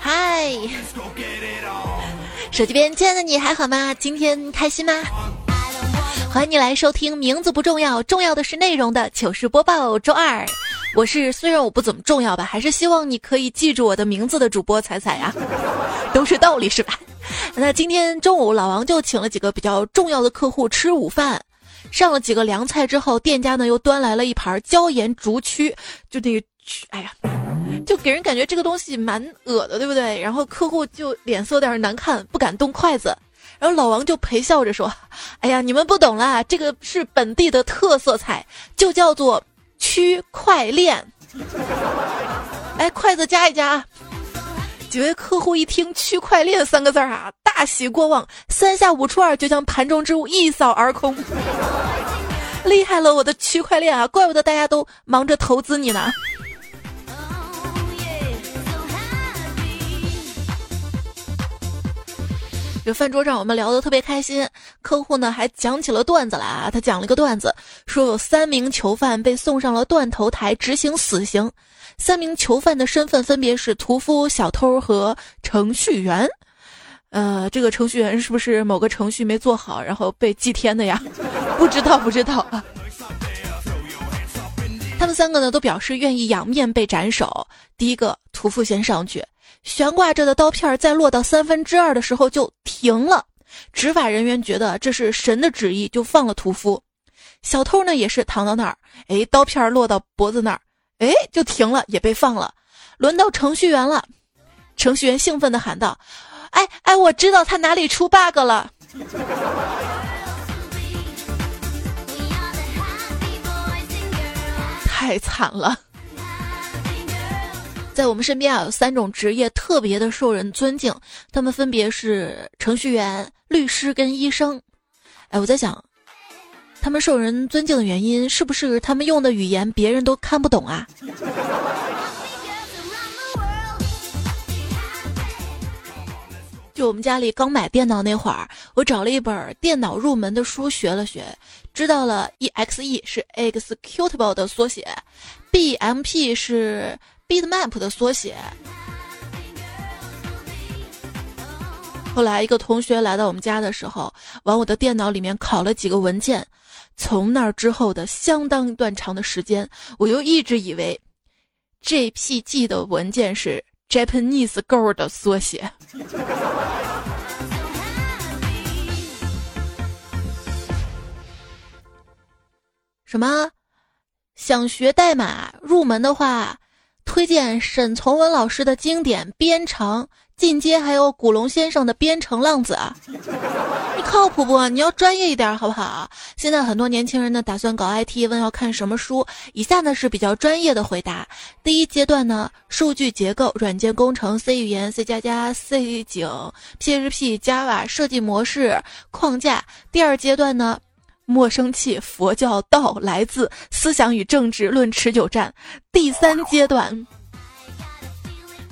嗨，手机边亲爱的你还好吗？今天开心吗？欢迎你来收听，名字不重要，重要的是内容的糗事播报。周二，我是虽然我不怎么重要吧，还是希望你可以记住我的名字的主播彩彩呀，都是道理是吧？那今天中午老王就请了几个比较重要的客户吃午饭，上了几个凉菜之后，店家呢又端来了一盘椒盐竹蛆，就那个蛆，哎呀，就给人感觉这个东西蛮恶的，对不对？然后客户就脸色有点难看，不敢动筷子。然后老王就陪笑着说：“哎呀，你们不懂啦，这个是本地的特色菜，就叫做区块链。来，筷子夹一夹。”几位客户一听“区块链”三个字儿啊，大喜过望，三下五除二就将盘中之物一扫而空。厉害了，我的区块链啊！怪不得大家都忙着投资你呢。饭桌上我们聊得特别开心，客户呢还讲起了段子来啊。他讲了一个段子，说有三名囚犯被送上了断头台执行死刑，三名囚犯的身份分别是屠夫、小偷和程序员。呃，这个程序员是不是某个程序没做好，然后被祭天的呀？不知道，不知道啊。他们三个呢都表示愿意仰面被斩首。第一个屠夫先上去。悬挂着的刀片在落到三分之二的时候就停了，执法人员觉得这是神的旨意，就放了屠夫。小偷呢也是躺到那儿，哎，刀片落到脖子那儿，哎，就停了，也被放了。轮到程序员了，程序员兴奋地喊道：“哎哎，我知道他哪里出 bug 了。”太惨了。在我们身边啊，有三种职业特别的受人尊敬，他们分别是程序员、律师跟医生。哎，我在想，他们受人尊敬的原因是不是他们用的语言别人都看不懂啊？就我们家里刚买电脑那会儿，我找了一本电脑入门的书学了学，知道了 EXE 是 Executable 的缩写，BMP 是。Bitmap 的缩写。后来，一个同学来到我们家的时候，往我的电脑里面拷了几个文件。从那之后的相当一段长的时间，我又一直以为 JPG 的文件是 Japanese Girl 的缩写。什么？想学代码入门的话？推荐沈从文老师的经典《编程》，进阶还有古龙先生的《编程浪子》，你靠谱不？你要专业一点好不好？现在很多年轻人呢打算搞 IT，问要看什么书。以下呢是比较专业的回答：第一阶段呢，数据结构、软件工程、C 语言、C 加加、C 井、PHP、Java 设计模式框架；第二阶段呢。莫生气，佛教道来自思想与政治论持久战。第三阶段，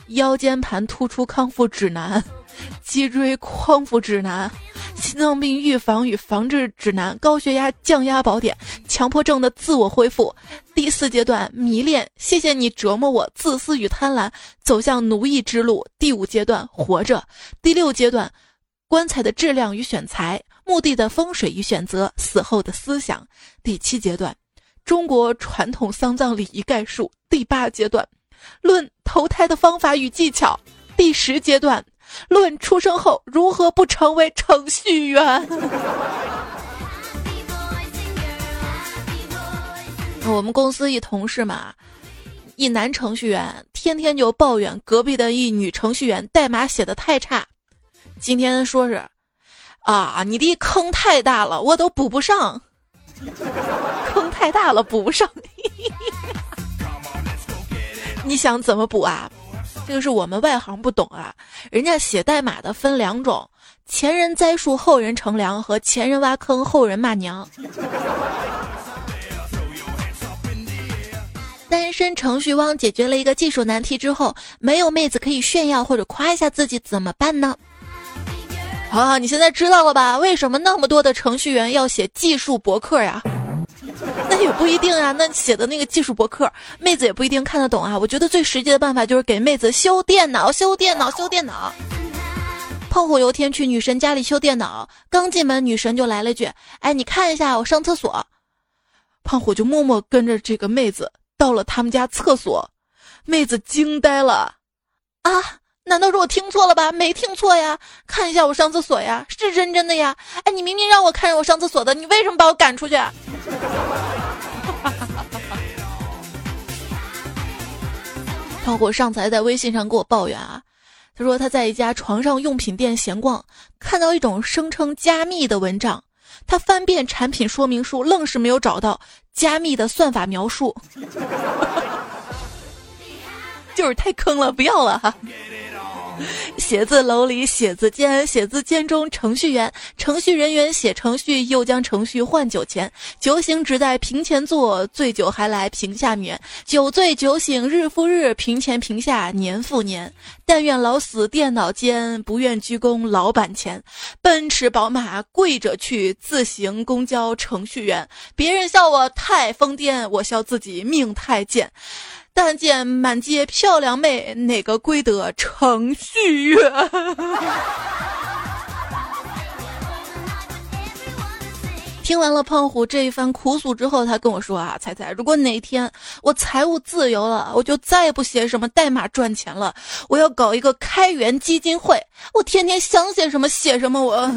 腰间盘突出康复指南，脊椎康复指南，心脏病预防与防治指南，高血压降压宝典，强迫症的自我恢复。第四阶段，迷恋，谢谢你折磨我，自私与贪婪，走向奴役之路。第五阶段，活着。第六阶段，棺材的质量与选材。墓地的风水与选择，死后的思想。第七阶段，中国传统丧葬礼仪概述。第八阶段，论投胎的方法与技巧。第十阶段，论出生后如何不成为程序员。我们公司一同事嘛，一男程序员天天就抱怨隔壁的一女程序员代码写的太差。今天说是。啊，你的坑太大了，我都补不上。坑太大了，补不上。你想怎么补啊？这个是我们外行不懂啊。人家写代码的分两种：前人栽树，后人乘凉；和前人挖坑，后人骂娘。单身程序汪解决了一个技术难题之后，没有妹子可以炫耀或者夸一下自己，怎么办呢？啊，你现在知道了吧？为什么那么多的程序员要写技术博客呀？那也不一定啊，那写的那个技术博客，妹子也不一定看得懂啊。我觉得最实际的办法就是给妹子修电脑，修电脑，修电脑。胖虎有天去女神家里修电脑，刚进门，女神就来了句：“哎，你看一下，我上厕所。”胖虎就默默跟着这个妹子到了他们家厕所，妹子惊呆了，啊，难道是我听错了吧？没听错呀，看一下我上厕所呀，是真真的呀。哎，你明明让我看着我上厕所的，你为什么把我赶出去？包括上次还在微信上给我抱怨啊。他说他在一家床上用品店闲逛，看到一种声称加密的蚊帐，他翻遍产品说明书，愣是没有找到加密的算法描述，就是太坑了，不要了哈。写字楼里，写字间，写字间中，程序员、程序人员写程序，又将程序换酒钱。酒醒只在屏前坐，醉酒还来屏下眠。酒醉酒醒日复日，屏前屏下年复年。但愿老死电脑间，不愿鞠躬老板前。奔驰宝马跪着去，自行公交程序员。别人笑我太疯癫，我笑自己命太贱。但见满街漂亮妹，哪个归得程序员？听完了胖虎这一番苦诉之后，他跟我说啊，彩彩，如果哪天我财务自由了，我就再也不写什么代码赚钱了，我要搞一个开源基金会，我天天想写什么写什么，我。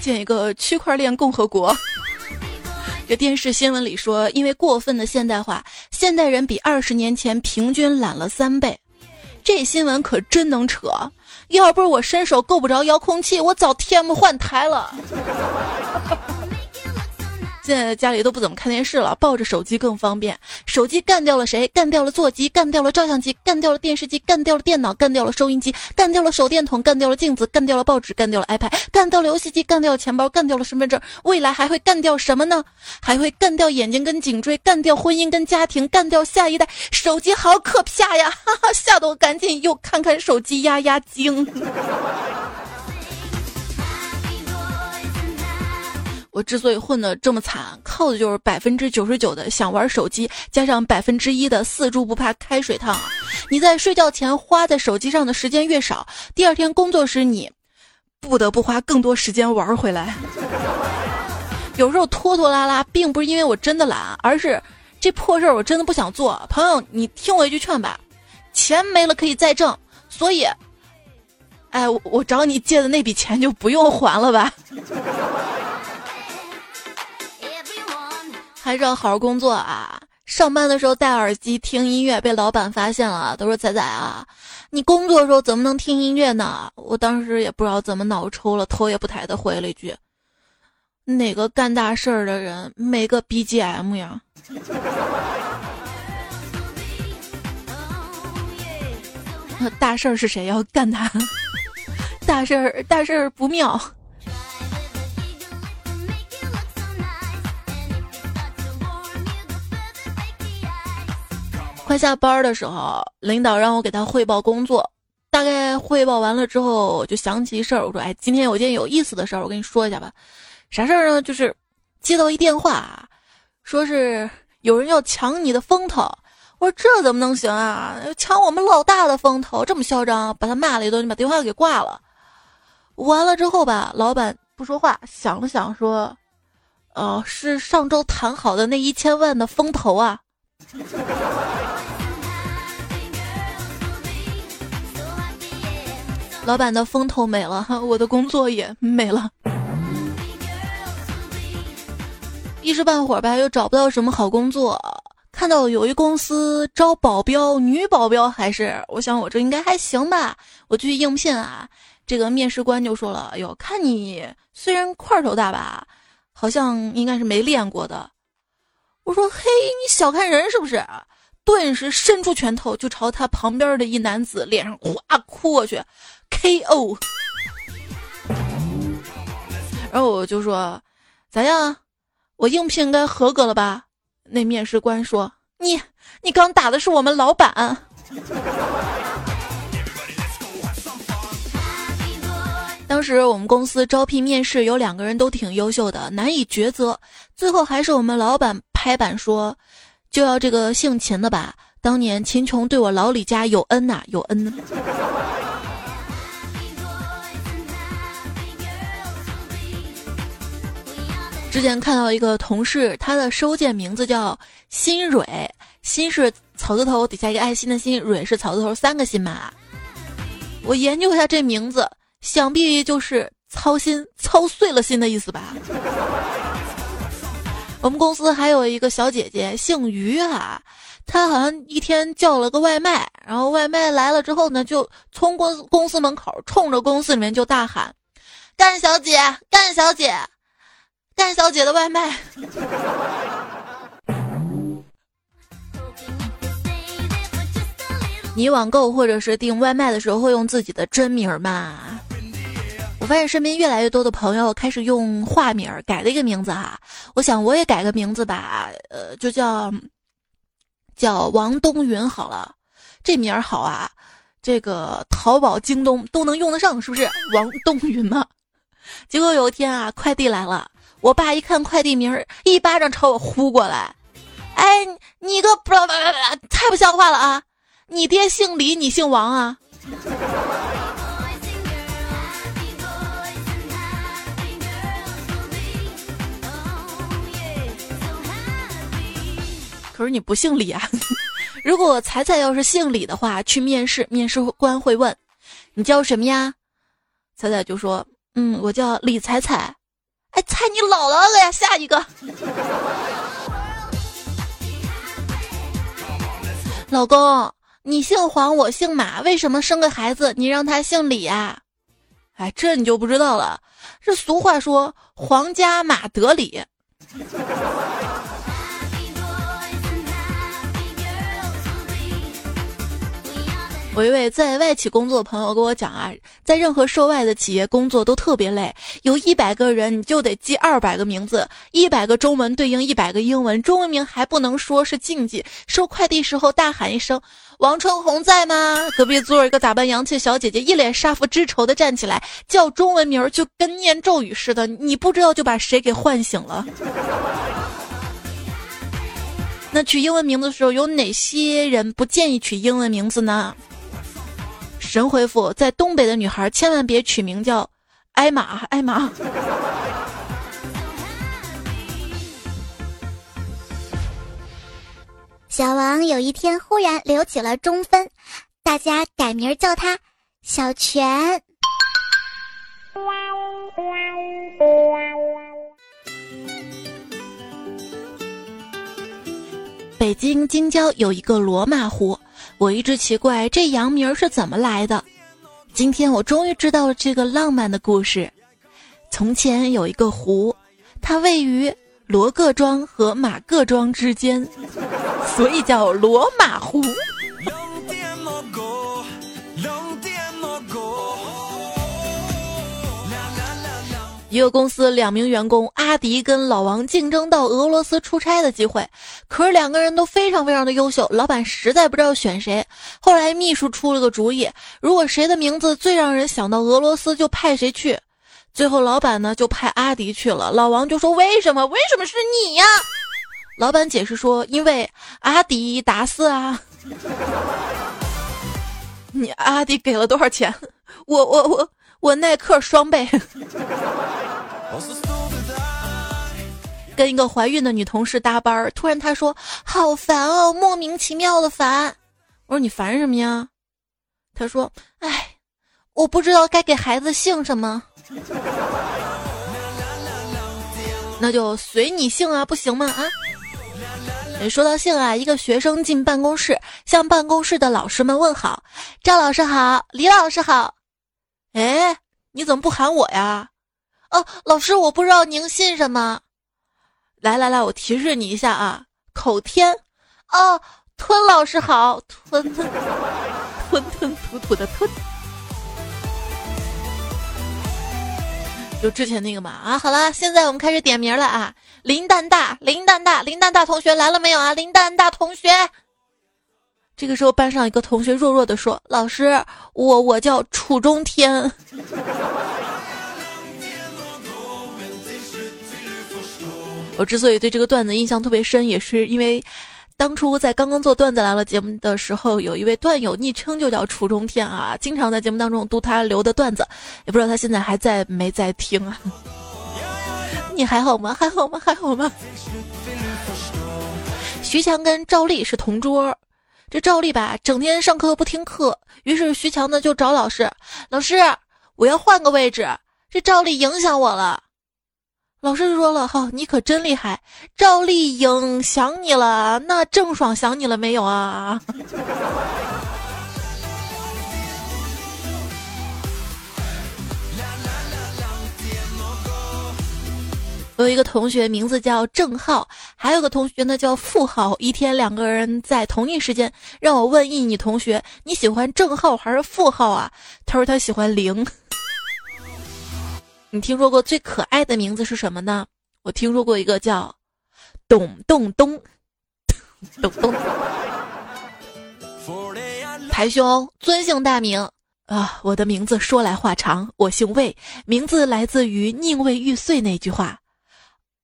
建一个区块链共和国。这电视新闻里说，因为过分的现代化，现代人比二十年前平均懒了三倍。这新闻可真能扯！要不是我伸手够不着遥控器，我早 TM 换台了。现在家里都不怎么看电视了，抱着手机更方便。手机干掉了谁？干掉了座机，干掉了照相机，干掉了电视机，干掉了电脑，干掉了收音机，干掉了手电筒，干掉了镜子，干掉了报纸，干掉了 iPad，干掉了游戏机，干掉了钱包，干掉了身份证。未来还会干掉什么呢？还会干掉眼睛跟颈椎，干掉婚姻跟家庭，干掉下一代。手机好可怕呀！哈哈，吓得我赶紧又看看手机压压惊。我之所以混得这么惨，靠的就是百分之九十九的想玩手机，加上百分之一的四猪不怕开水烫。你在睡觉前花在手机上的时间越少，第二天工作时你不得不花更多时间玩回来。有时候拖拖拉拉，并不是因为我真的懒，而是这破事儿我真的不想做。朋友，你听我一句劝吧，钱没了可以再挣，所以，哎，我找你借的那笔钱就不用还了吧。还是要好好工作啊！上班的时候戴耳机听音乐，被老板发现了，都说仔仔啊，你工作的时候怎么能听音乐呢？我当时也不知道怎么脑抽了，头也不抬的回了一句：“哪个干大事儿的人没个 BGM 呀？” 大事儿是谁要干他？大事儿大事儿不妙。快下班的时候，领导让我给他汇报工作。大概汇报完了之后，我就想起一事儿，我说：“哎，今天有件有意思的事儿，我跟你说一下吧。啥事儿呢？就是接到一电话，说是有人要抢你的风头。我说这怎么能行啊？抢我们老大的风头，这么嚣张！把他骂了一顿，就把电话给挂了。完了之后吧，老板不说话，想了想说：‘哦，是上周谈好的那一千万的风投啊。’”老板的风头没了，我的工作也没了。一时半会儿吧，又找不到什么好工作。看到有一公司招保镖，女保镖还是，我想我这应该还行吧。我去应聘啊，这个面试官就说了：“哎呦，看你虽然块头大吧，好像应该是没练过的。”我说：“嘿，你小看人是不是？”顿时伸出拳头就朝他旁边的一男子脸上哗哭过去。K.O. 然后我就说：“咋样？我应聘应该合格了吧？”那面试官说：“你你刚打的是我们老板。”当时我们公司招聘面试，有两个人都挺优秀的，难以抉择。最后还是我们老板拍板说，就要这个姓秦的吧。当年秦琼对我老李家有恩呐，有恩。之前看到一个同事，他的收件名字叫心蕊，心是草字头底下一个爱心的心，蕊是草字头三个心嘛。我研究一下这名字，想必就是操心操碎了心的意思吧。我们公司还有一个小姐姐，姓于啊。她好像一天叫了个外卖，然后外卖来了之后呢，就从公公司门口冲着公司里面就大喊：“干小姐，干小姐，单小姐的外卖。”你网购或者是订外卖的时候会用自己的真名吗？我发现身边越来越多的朋友开始用化名改了一个名字哈，我想我也改个名字吧，呃，就叫。叫王冬云好了，这名儿好啊，这个淘宝、京东都能用得上，是不是？王冬云嘛。结果有一天啊，快递来了，我爸一看快递名儿，一巴掌朝我呼过来。哎，你个不不不不，太不像话了啊！你爹姓李，你姓王啊？可是你不姓李啊！如果彩彩要是姓李的话，去面试，面试官会问你叫什么呀？彩彩就说：“嗯，我叫李彩彩。”哎，猜你姥姥了呀！下一个，老公，你姓黄，我姓马，为什么生个孩子你让他姓李呀？哎，这你就不知道了。这俗话说：“皇家马德里。”我一位在外企工作的朋友跟我讲啊，在任何涉外的企业工作都特别累，有一百个人你就得记二百个名字，一百个中文对应一百个英文，中文名还不能说是禁忌。收快递时候大喊一声“王春红在吗？”隔壁座一个打扮洋气小姐姐一脸杀父之仇的站起来叫中文名，就跟念咒语似的，你不知道就把谁给唤醒了。那取英文名字的时候，有哪些人不建议取英文名字呢？神回复：在东北的女孩千万别取名叫艾玛，艾玛。小王有一天忽然留起了中分，大家改名叫他小泉。北京京郊有一个罗马湖。我一直奇怪这洋名是怎么来的，今天我终于知道了这个浪漫的故事。从前有一个湖，它位于罗各庄和马各庄之间，所以叫罗马湖。一个公司两名员工阿迪跟老王竞争到俄罗斯出差的机会，可是两个人都非常非常的优秀，老板实在不知道选谁。后来秘书出了个主意，如果谁的名字最让人想到俄罗斯，就派谁去。最后老板呢就派阿迪去了。老王就说：“为什么？为什么是你呀？”老板解释说：“因为阿迪达斯啊。”你阿迪给了多少钱？我我我我耐克双倍。跟一个怀孕的女同事搭班儿，突然她说：“好烦哦，莫名其妙的烦。”我说：“你烦什么呀？”她说：“哎，我不知道该给孩子姓什么。”那就随你姓啊，不行吗？啊！说到姓啊，一个学生进办公室，向办公室的老师们问好：“赵老师好，李老师好。”哎，你怎么不喊我呀？哦，老师，我不知道您姓什么。来来来，我提示你一下啊，口天。哦，吞老师好，吞吞吞吞吐吐的吞。就之前那个嘛啊，好了，现在我们开始点名了啊。林蛋大，林蛋大，林蛋大同学来了没有啊？林蛋大同学。这个时候，班上一个同学弱弱的说：“老师，我我叫楚中天。”我之所以对这个段子印象特别深，也是因为当初在刚刚做段子来了节目的时候，有一位段友昵称就叫楚中天啊，经常在节目当中读他留的段子，也不知道他现在还在没在听啊？你还好吗？还好吗？还好吗？徐强跟赵丽是同桌，这赵丽吧整天上课不听课，于是徐强呢就找老师，老师我要换个位置，这赵丽影响我了。老师说了哈，你可真厉害，赵丽颖想你了，那郑爽想你了没有啊？有一个同学名字叫郑浩，还有个同学呢叫付浩。一天两个人在同一时间让我问一女同学，你喜欢郑浩还是付浩啊？他说他喜欢零。你听说过最可爱的名字是什么呢？我听说过一个叫董洞东，董栋。台兄尊姓大名啊？我的名字说来话长，我姓魏，名字来自于宁为玉碎那句话。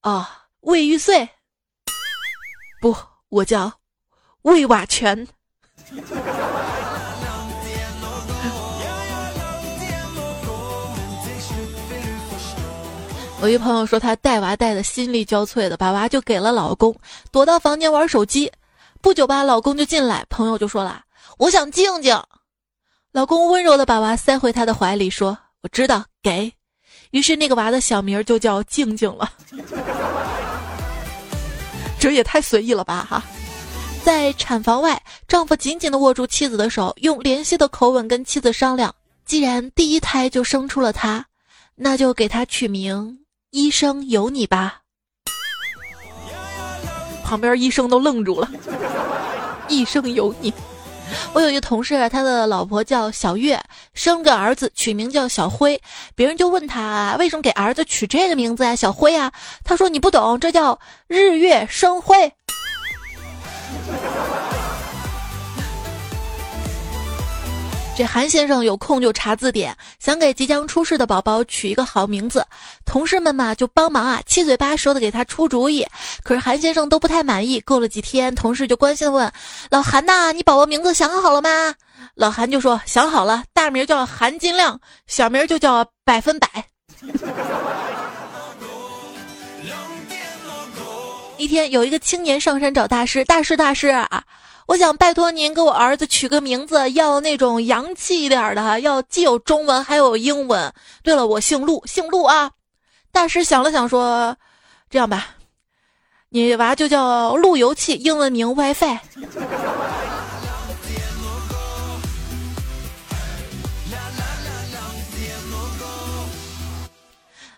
啊，魏玉碎。不，我叫魏瓦全。我一朋友说，她带娃带的心力交瘁的，把娃就给了老公，躲到房间玩手机。不久吧，老公就进来，朋友就说了：“我想静静。”老公温柔的把娃塞回他的怀里，说：“我知道，给。”于是那个娃的小名就叫静静了。这也太随意了吧！哈，在产房外，丈夫紧紧的握住妻子的手，用怜惜的口吻跟妻子商量：既然第一胎就生出了他，那就给他取名。医生有你吧，旁边医生都愣住了。医生有你，我有一个同事，他的老婆叫小月，生个儿子，取名叫小辉。别人就问他为什么给儿子取这个名字呀？小辉啊，他说你不懂，这叫日月生辉。这韩先生有空就查字典，想给即将出世的宝宝取一个好名字。同事们嘛就帮忙啊，七嘴八舌的给他出主意。可是韩先生都不太满意。过了几天，同事就关心的问：“老韩呐，你宝宝名字想好了吗？”老韩就说：“想好了，大名叫韩金亮，小名就叫百分百。”一天，有一个青年上山找大师，大师大师啊。我想拜托您给我儿子取个名字，要那种洋气一点的，要既有中文还有英文。对了，我姓陆，姓陆啊。大师想了想说：“这样吧，你娃就叫路由器，英文名 WiFi。”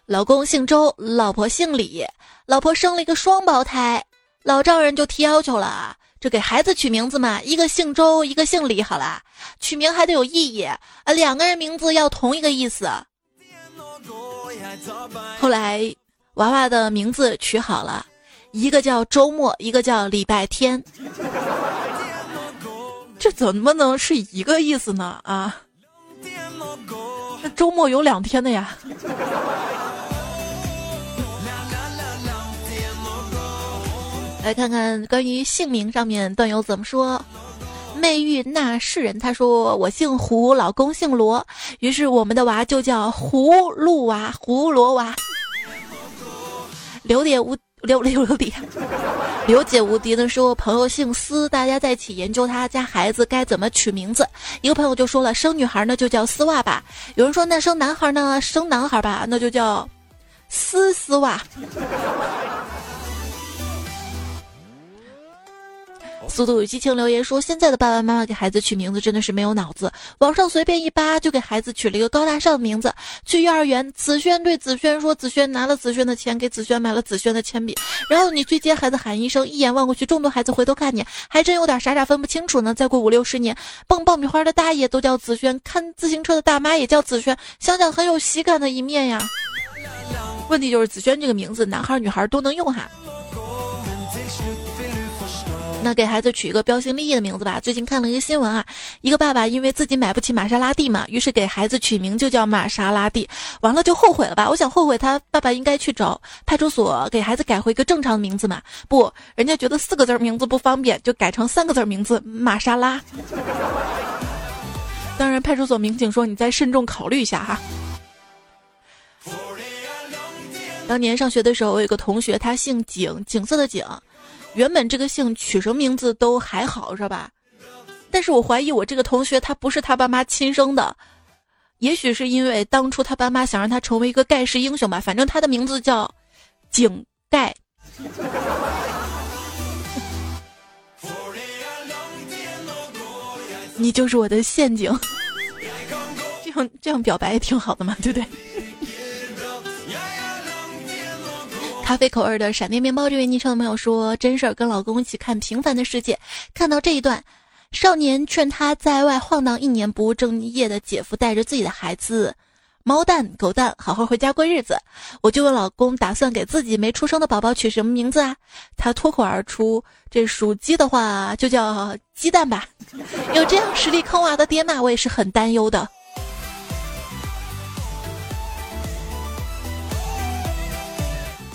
老公姓周，老婆姓李，老婆生了一个双胞胎，老丈人就提要求了。这给孩子取名字嘛，一个姓周，一个姓李，好啦，取名还得有意义，啊，两个人名字要同一个意思。后来娃娃的名字取好了，一个叫周末，一个叫礼拜天。这怎么能是一个意思呢？啊，那周末有两天的呀。来看看关于姓名上面段友怎么说。媚玉那世人，他说我姓胡，老公姓罗，于是我们的娃就叫葫芦娃、胡罗娃。刘姐无刘刘刘姐，刘姐无敌的说，朋友姓司，大家在一起研究他家孩子该怎么取名字。一个朋友就说了，生女孩呢就叫丝袜吧。有人说那生男孩呢，生男孩吧，那就叫丝丝袜。速度与激情留言说：“现在的爸爸妈妈给孩子取名字真的是没有脑子，网上随便一扒就给孩子取了一个高大上的名字。去幼儿园，子轩对子轩说：‘子轩拿了子轩的钱，给子轩买了子轩的铅笔。’然后你去接孩子，喊一声，一眼望过去，众多孩子回头看你，还真有点傻傻分不清楚呢。再过五六十年，蹦爆米花的大爷都叫子轩，看自行车的大妈也叫子轩，想想很有喜感的一面呀。问题就是子轩这个名字，男孩女孩都能用哈。”那给孩子取一个标新立异的名字吧。最近看了一个新闻啊，一个爸爸因为自己买不起玛莎拉蒂嘛，于是给孩子取名就叫玛莎拉蒂，完了就后悔了吧？我想后悔他爸爸应该去找派出所给孩子改回一个正常的名字嘛。不，人家觉得四个字名字不方便，就改成三个字名字玛莎拉。当然，派出所民警说你再慎重考虑一下哈。当年上学的时候，我有个同学，他姓景，景色的景。原本这个姓取什么名字都还好，是吧？但是我怀疑我这个同学他不是他爸妈亲生的，也许是因为当初他爸妈想让他成为一个盖世英雄吧。反正他的名字叫井盖。你就是我的陷阱。这样这样表白也挺好的嘛，对不对？咖啡口味的闪电面包，这位昵称的朋友说：“真事儿，跟老公一起看《平凡的世界》，看到这一段，少年劝他在外晃荡一年不务正业的姐夫带着自己的孩子，猫蛋狗蛋，好好回家过日子。我就问老公，打算给自己没出生的宝宝取什么名字啊？他脱口而出：这属鸡的话，就叫鸡蛋吧。有这样实力坑娃的爹妈，我也是很担忧的。”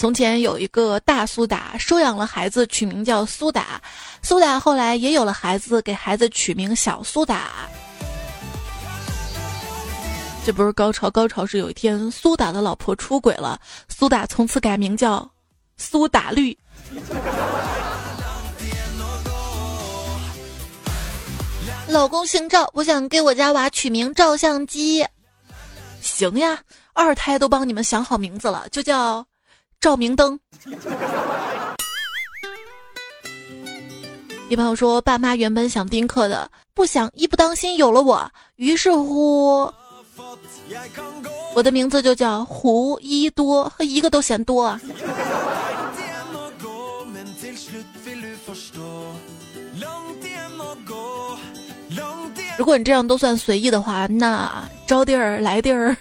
从前有一个大苏打，收养了孩子，取名叫苏打。苏打后来也有了孩子，给孩子取名小苏打。这不是高潮，高潮是有一天苏打的老婆出轨了，苏打从此改名叫苏打绿。老公姓赵，我想给我家娃取名照相机。行呀，二胎都帮你们想好名字了，就叫。照明灯。一朋友说，爸妈原本想丁克的，不想一不当心有了我，于是乎，我的名字就叫胡一多，一个都嫌多啊。如果你这样都算随意的话，那招地儿来地儿。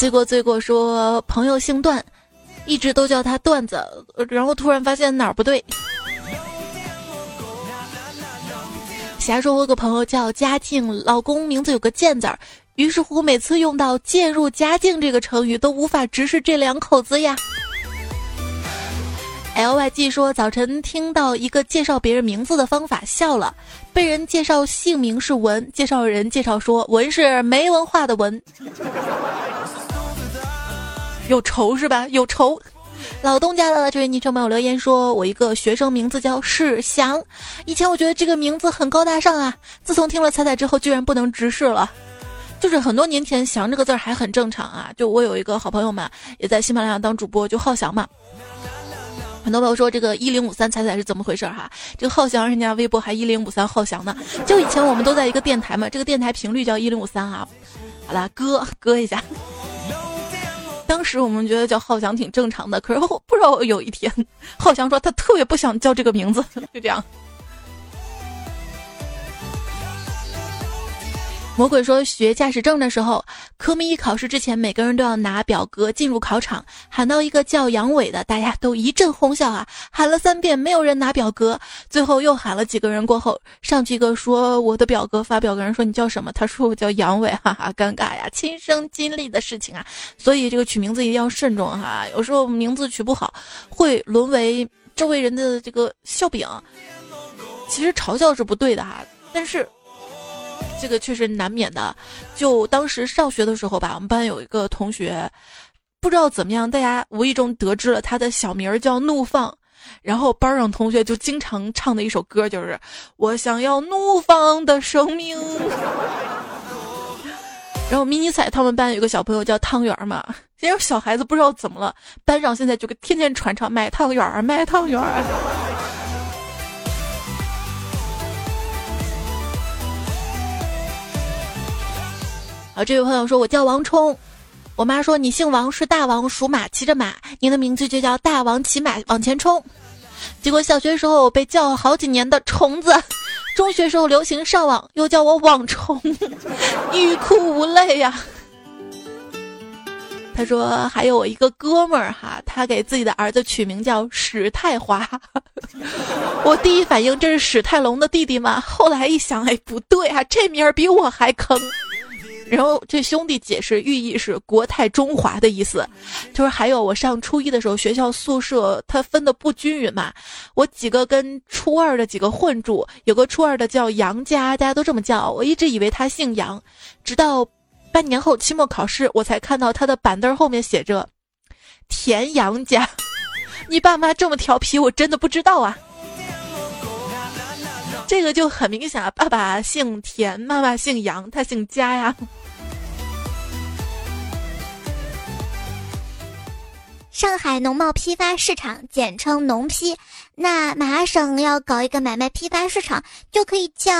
罪过罪过，说朋友姓段，一直都叫他段子，然后突然发现哪儿不对。霞说，我有个朋友叫嘉靖，老公名字有个贱字儿，于是乎每次用到“渐入佳境”这个成语，都无法直视这两口子呀。L Y G 说，早晨听到一个介绍别人名字的方法，笑了。被人介绍姓名是文，介绍人介绍说文是没文化的文。有仇是吧？有仇。老东家的这位昵称朋友留言说：“我一个学生名字叫世祥，以前我觉得这个名字很高大上啊，自从听了彩彩之后，居然不能直视了。就是很多年前，祥这个字儿还很正常啊。就我有一个好朋友嘛，也在喜马拉雅当主播，就浩翔嘛。很多朋友说这个一零五三彩彩是怎么回事哈？这个浩翔人家微博还一零五三浩翔呢。就以前我们都在一个电台嘛，这个电台频率叫一零五三啊。好了，割割一下。”当时我们觉得叫浩翔挺正常的，可是后不知道有一天，浩翔说他特别不想叫这个名字，就这样。魔鬼说学驾驶证的时候，科目一考试之前，每个人都要拿表格进入考场，喊到一个叫杨伟的，大家都一阵哄笑啊，喊了三遍，没有人拿表格，最后又喊了几个人过后，上去一个说我的表格发表格人说你叫什么？他说我叫杨伟，哈哈，尴尬呀，亲身经历的事情啊，所以这个取名字一定要慎重哈，有时候名字取不好，会沦为周围人的这个笑柄，其实嘲笑是不对的哈，但是。这个确实难免的，就当时上学的时候吧，我们班有一个同学，不知道怎么样，大家无意中得知了他的小名叫怒放，然后班上同学就经常唱的一首歌就是“我想要怒放的生命”。然后迷你彩他们班有个小朋友叫汤圆嘛，因为小孩子不知道怎么了，班上现在就天天传唱卖汤圆，卖汤圆。啊这位朋友说：“我叫王冲，我妈说你姓王是大王属马骑着马，您的名字就叫大王骑马往前冲。结果小学时候我被叫了好几年的虫子，中学时候流行上网又叫我网虫，欲哭无泪呀。”他说还有我一个哥们儿哈，他给自己的儿子取名叫史泰华。我第一反应这是史泰龙的弟弟吗？后来一想，哎，不对啊，这名儿比我还坑。然后这兄弟解释，寓意是国泰中华的意思。就是还有我上初一的时候，学校宿舍它分的不均匀嘛，我几个跟初二的几个混住，有个初二的叫杨家，大家都这么叫，我一直以为他姓杨，直到半年后期末考试，我才看到他的板凳后面写着田杨家。你爸妈这么调皮，我真的不知道啊。这个就很明显啊，爸爸姓田，妈妈姓杨，他姓家呀。上海农贸批发市场简称农批，那麻省要搞一个买卖批发市场，就可以叫。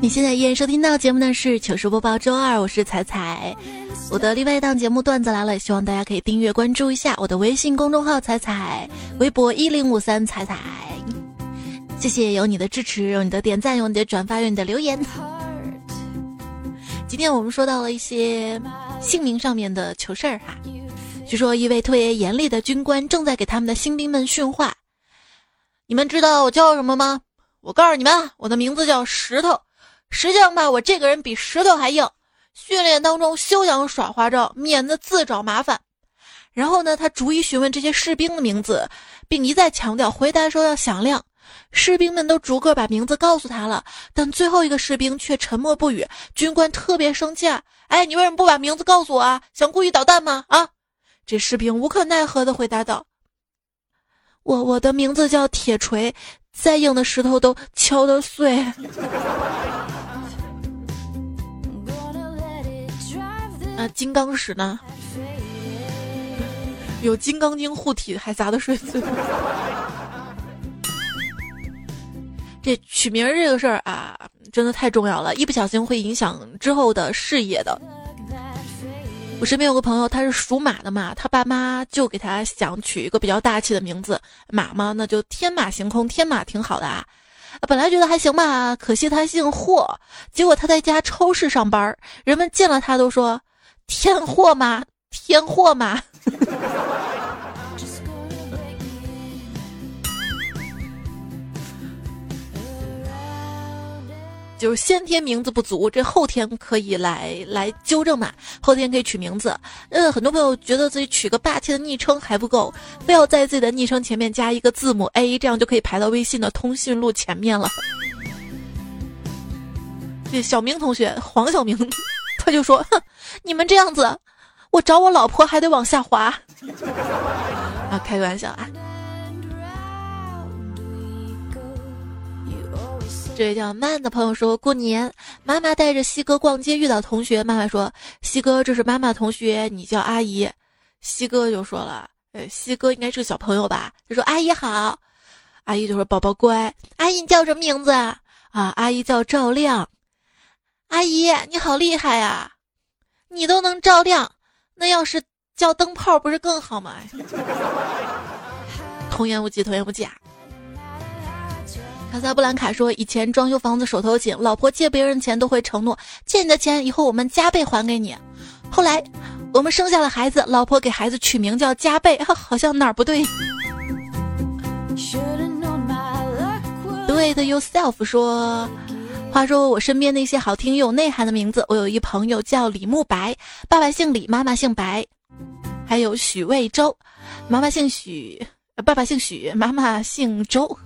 你现在依然收听到节目的是糗事播报周二，我是彩彩。我的另外一档节目段子来了，希望大家可以订阅关注一下我的微信公众号彩彩，微博一零五三彩彩。谢谢有你的支持，有你的点赞，有你的转发，有你的留言。今天我们说到了一些姓名上面的糗事儿哈。据说一位特别严厉的军官正在给他们的新兵们训话。你们知道我叫什么吗？我告诉你们，我的名字叫石头。实际上吧，我这个人比石头还硬。训练当中休想耍花招，免得自找麻烦。然后呢，他逐一询问这些士兵的名字，并一再强调回答时候要响亮。士兵们都逐个把名字告诉他了，但最后一个士兵却沉默不语。军官特别生气啊！哎，你为什么不把名字告诉我啊？想故意捣蛋吗？啊！这士兵无可奈何的回答道：“我我的名字叫铁锤，再硬的石头都敲得碎。” 那金刚石呢？有金刚经护体，还砸得碎碎。这取名这个事儿啊，真的太重要了，一不小心会影响之后的事业的。我身边有个朋友，他是属马的嘛，他爸妈就给他想取一个比较大气的名字，马嘛，那就天马行空，天马挺好的啊。本来觉得还行吧，可惜他姓霍，结果他在家超市上班，人们见了他都说天货吗，天货吗。就是先天名字不足，这后天可以来来纠正嘛。后天可以取名字。嗯，很多朋友觉得自己取个霸气的昵称还不够，非要在自己的昵称前面加一个字母 A，这样就可以排到微信的通讯录前面了。这小明同学，黄晓明，他就说：“哼，你们这样子，我找我老婆还得往下滑。”啊，开个玩笑啊。这位叫慢的朋友说过年，妈妈带着西哥逛街，遇到同学，妈妈说：“西哥，这是妈妈同学，你叫阿姨。”西哥就说了：“呃，西哥应该是个小朋友吧？”就说：“阿姨好。”阿姨就说：“宝宝乖。”阿姨你叫什么名字啊？啊，阿姨叫赵亮。阿姨你好厉害呀，你都能照亮，那要是叫灯泡不是更好吗？童言无忌，童言无忌啊。卡萨布兰卡说：“以前装修房子手头紧，老婆借别人钱都会承诺借你的钱以后我们加倍还给你。后来我们生下了孩子，老婆给孩子取名叫加倍，好像哪儿不对。” Do it yourself 说：“话说我身边那些好听又有内涵的名字，我有一朋友叫李慕白，爸爸姓李，妈妈姓白，还有许魏洲，妈妈姓许，爸爸姓许，妈妈姓周。”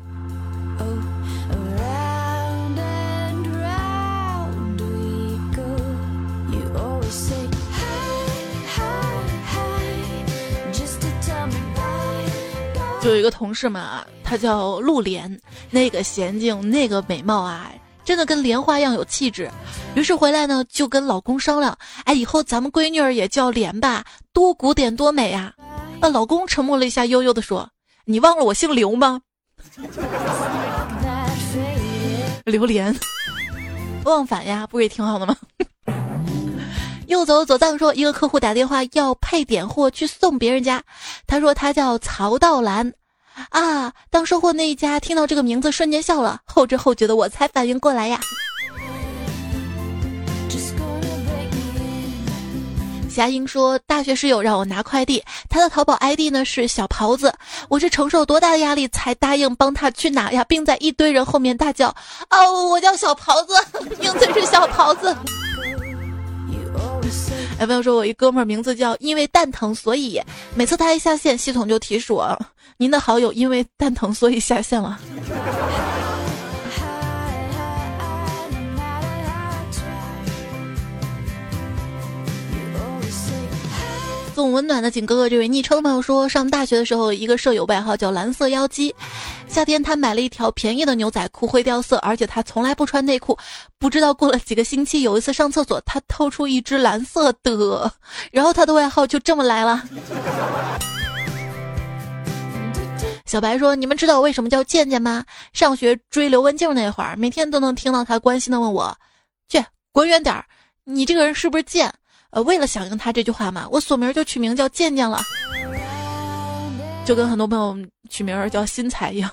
就有一个同事嘛，他叫陆莲，那个娴静，那个美貌啊，真的跟莲花一样有气质。于是回来呢，就跟老公商量，哎，以后咱们闺女儿也叫莲吧，多古典多美啊。那老公沉默了一下，悠悠的说：“你忘了我姓刘吗？” 榴莲，忘返呀，不是也挺好的吗？又走左藏说，一个客户打电话要配点货去送别人家，他说他叫曹道兰，啊，当收货那一家听到这个名字瞬间笑了，后知后觉的我才反应过来呀。霞英说，大学室友让我拿快递，他的淘宝 ID 呢是小袍子，我是承受多大的压力才答应帮他去拿呀，并在一堆人后面大叫：“哦，我叫小袍子，名字是小袍子。”哎，朋友说，我一哥们儿名字叫因为蛋疼，所以每次他一下线，系统就提示我，您的好友因为蛋疼，所以下线了。送温暖的景哥哥，这位昵称的朋友说，上大学的时候，一个舍友外号叫蓝色妖姬。夏天他买了一条便宜的牛仔裤，会掉色，而且他从来不穿内裤。不知道过了几个星期，有一次上厕所，他掏出一只蓝色的，然后他的外号就这么来了。小白说：“你们知道为什么叫健健吗？上学追刘文静那会儿，每天都能听到他关心的问我：去滚远点儿，你这个人是不是贱？”呃，为了响应他这句话嘛，我锁名就取名叫健健了，就跟很多朋友取名叫新彩一样。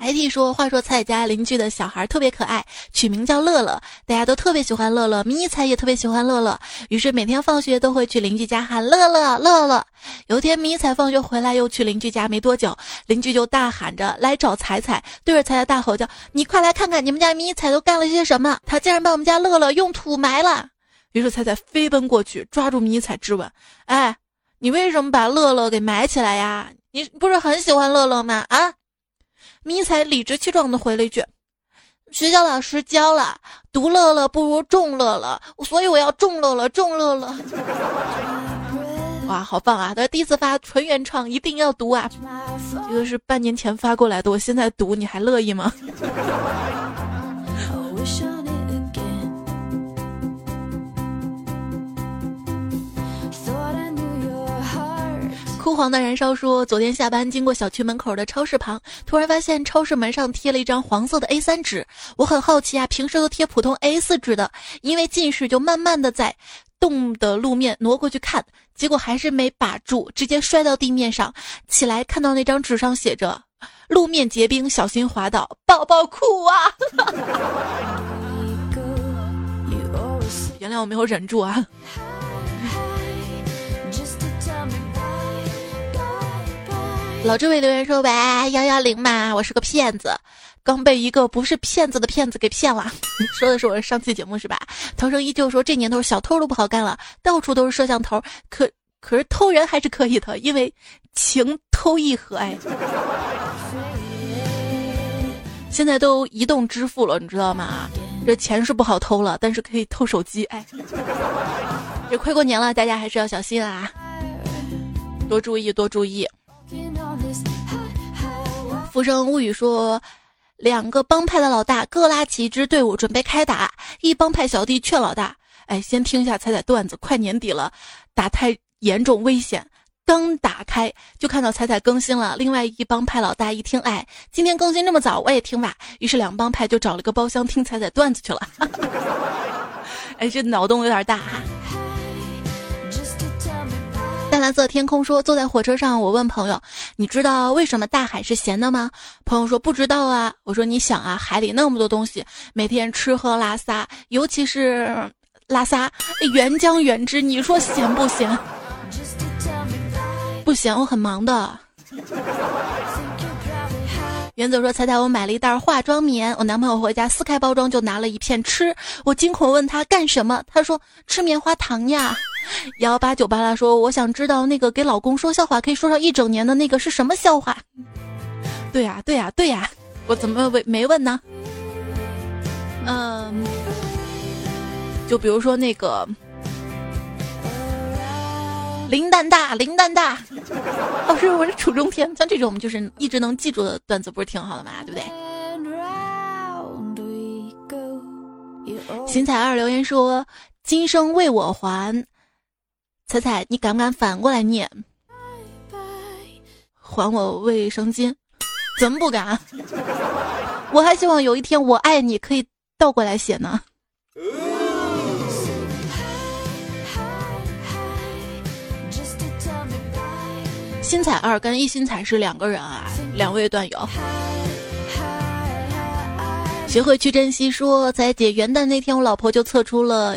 海蒂说：“话说彩家邻居的小孩特别可爱，取名叫乐乐，大家都特别喜欢乐乐，迷彩也特别喜欢乐乐，于是每天放学都会去邻居家喊乐乐乐乐。有一天迷彩放学回来又去邻居家没多久，邻居就大喊着来找彩彩，对着彩彩大吼叫：你快来看看你们家迷彩都干了些什么！他竟然把我们家乐乐用土埋了！于是彩彩飞奔过去抓住迷彩质问：哎，你为什么把乐乐给埋起来呀？你不是很喜欢乐乐吗？啊？”迷彩理直气壮的回了一句：“学校老师教了，独乐乐不如众乐乐，所以我要众乐乐，众乐乐。”哇，好棒啊！他第一次发纯原创，一定要读啊！这个是半年前发过来的，我现在读，你还乐意吗？枯黄的燃烧说：“昨天下班经过小区门口的超市旁，突然发现超市门上贴了一张黄色的 A3 纸。我很好奇啊，平时都贴普通 A4 纸的，因为近视就慢慢的在动的路面挪过去看，结果还是没把住，直接摔到地面上。起来看到那张纸上写着‘路面结冰，小心滑倒’，抱抱哭啊！原谅我没有忍住啊。”老这位留言说：“喂，幺幺零嘛，我是个骗子，刚被一个不是骗子的骗子给骗了。”说的是我上期节目是吧？涛声依旧说：“这年头小偷都不好干了，到处都是摄像头，可可是偷人还是可以的，因为情偷意合。”哎，现在都移动支付了，你知道吗？这钱是不好偷了，但是可以偷手机。哎，这快过年了，大家还是要小心啊，多注意，多注意。浮生物语说，两个帮派的老大各拉起一支队伍准备开打。一帮派小弟劝老大：“哎，先听一下彩彩段子，快年底了，打太严重危险。”刚打开就看到彩彩更新了。另外一帮派老大一听：“哎，今天更新这么早，我也听吧。”于是两帮派就找了个包厢听彩彩段子去了。哎，这脑洞有点大哈。淡蓝色天空说：“坐在火车上，我问朋友，你知道为什么大海是咸的吗？”朋友说：“不知道啊。”我说：“你想啊，海里那么多东西，每天吃喝拉撒，尤其是拉撒，原浆原汁，你说咸不咸？不咸，我很忙的。”原则说：“彩彩，我买了一袋化妆棉，我男朋友回家撕开包装就拿了一片吃，我惊恐问他干什么，他说吃棉花糖呀。”幺八九八拉说：“我想知道那个给老公说笑话可以说上一整年的那个是什么笑话？”对呀，对呀，对呀，我怎么没没问呢？嗯，就比如说那个。林蛋大，林蛋大，老师，我是楚中天，像这种就是一直能记住的段子，不是挺好的吗？对不对？邢彩二留言说：“今生为我还。”彩彩，你敢不敢反过来念？还我卫生巾？怎么不敢？我还希望有一天我爱你可以倒过来写呢。新彩二跟一新彩是两个人啊，两位段友。学会去珍惜，说在姐元旦那天，我老婆就测出了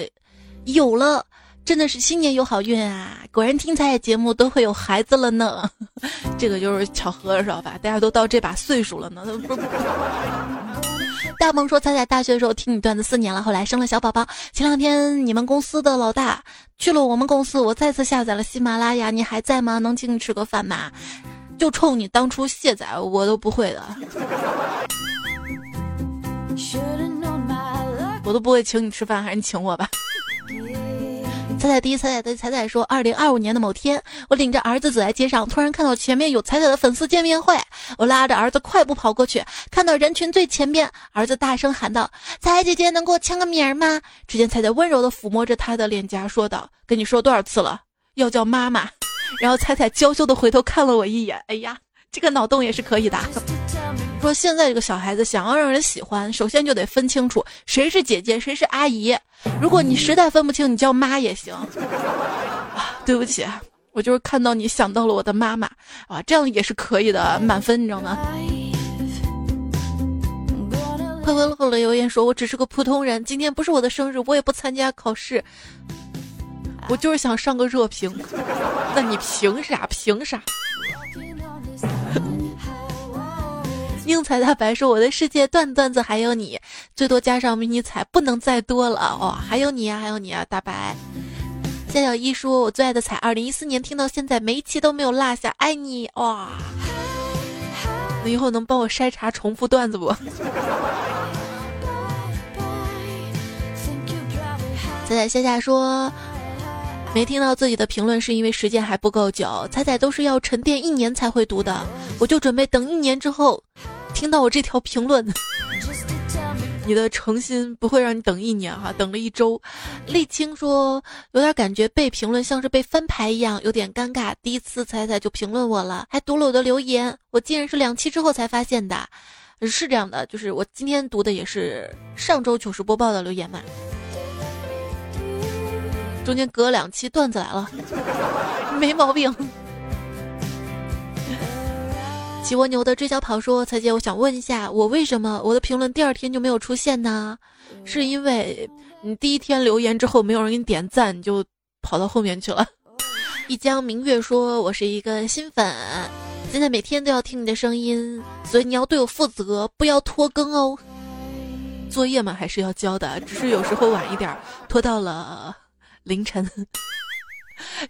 有了，真的是新年有好运啊！果然听彩节目都会有孩子了呢，这个就是巧合，知道吧？大家都到这把岁数了呢。大萌说：“彩彩大学的时候听你段子四年了，后来生了小宝宝。前两天你们公司的老大去了我们公司，我再次下载了喜马拉雅。你还在吗？能请你吃个饭吗？就冲你当初卸载，我都不会的，我都不会请你吃饭，还是你请我吧。”彩彩第一彩彩的彩彩说：“二零二五年的某天，我领着儿子走在街上，突然看到前面有彩彩的粉丝见面会。我拉着儿子快步跑过去，看到人群最前边，儿子大声喊道：‘彩彩姐姐，能给我签个名吗？’只见彩彩温柔地抚摸着他的脸颊，说道：‘跟你说多少次了，要叫妈妈。’然后彩彩娇羞地回头看了我一眼。哎呀，这个脑洞也是可以的。”说现在这个小孩子想要让人喜欢，首先就得分清楚谁是姐姐，谁是阿姨。如果你实在分不清，你叫妈也行。啊，对不起，我就是看到你想到了我的妈妈啊，这样也是可以的，满分，你知道吗？快快乐乐留言说：“我只是个普通人，今天不是我的生日，我也不参加考试，我就是想上个热评。那你凭啥？凭啥？”英才大白说：“我的世界段段子还有你，最多加上迷你彩，不能再多了哦。还有你啊，还有你啊，大白。”夏小一说：“我最爱的彩，二零一四年听到现在，每一期都没有落下，爱你哇！你以后能帮我筛查重复段子不？”彩彩夏夏说：“没听到自己的评论是因为时间还不够久，彩彩都是要沉淀一年才会读的，我就准备等一年之后。”听到我这条评论，你的诚心不会让你等一年哈，等了一周。沥青说有点感觉被评论像是被翻牌一样，有点尴尬。第一次彩彩就评论我了，还读了我的留言，我竟然是两期之后才发现的。是这样的，就是我今天读的也是上周糗事播报的留言嘛，中间隔两期段子来了，没毛病。骑蜗牛的追小跑说：“彩姐，我想问一下，我为什么我的评论第二天就没有出现呢？是因为你第一天留言之后没有人给你点赞，你就跑到后面去了。”一江明月说：“我是一个新粉，现在每天都要听你的声音，所以你要对我负责，不要拖更哦。作业嘛还是要交的，只是有时候晚一点，拖到了凌晨。”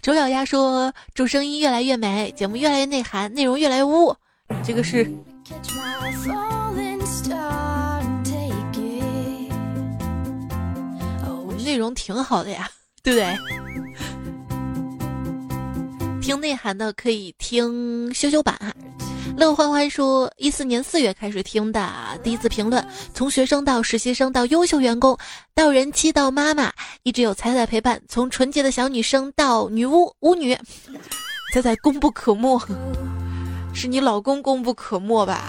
丑小鸭说：“祝声音越来越美，节目越来越内涵，内容越来越污。”这个是内容挺好的呀，对不对？听内涵的可以听修修版。乐欢欢说，一四年四月开始听的，第一次评论，从学生到实习生到优秀员工，到人妻到妈妈，一直有彩彩陪伴，从纯洁的小女生到女巫巫女，彩彩功不可没。是你老公功不可没吧？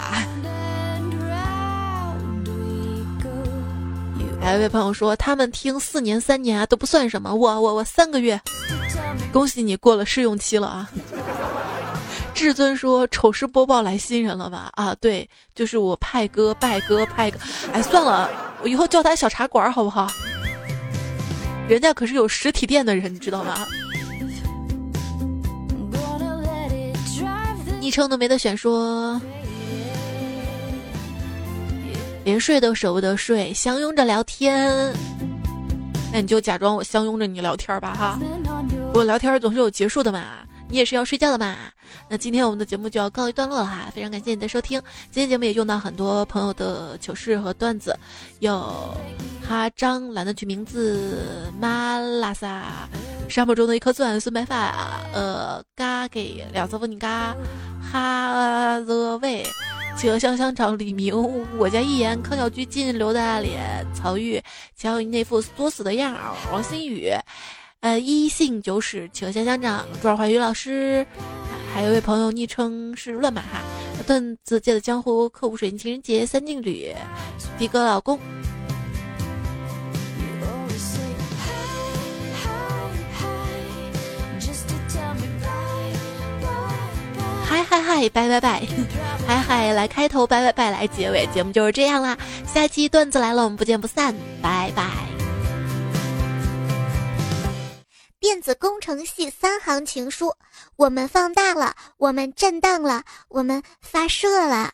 还 有位朋友说，他们听四年三年啊都不算什么，我我我三个月，恭喜你过了试用期了啊！至尊说，丑事播报来新人了吧？啊，对，就是我派哥拜哥派哥，哎，算了，我以后叫他小茶馆好不好？人家可是有实体店的人，你知道吗？称都没得选，说连睡都舍不得睡，相拥着聊天。那你就假装我相拥着你聊天吧，哈。我聊天总是有结束的嘛，你也是要睡觉的嘛。那今天我们的节目就要告一段落了哈，非常感谢你的收听。今天节目也用到很多朋友的糗事和段子，有哈张懒得取名字，马拉萨。沙漠中的一颗钻，孙白发，呃，嘎给两色风景嘎，哈泽卫，企鹅香香肠，李明，我家一言，康小居进，刘大脸，曹玉，瞧你那副作死的样儿，王新宇，呃，一姓九史，企鹅香香肠，朱二怀宇老师，还有一位朋友昵称是乱马哈，段子界的江湖，客户水晶情人节，三劲旅，迪哥老公。嗨嗨嗨拜拜拜，嗨嗨来开头，拜拜拜来结尾，节目就是这样啦。下期段子来了，我们不见不散，拜拜。电子工程系三行情书：我们放大了，我们震荡了，我们发射了。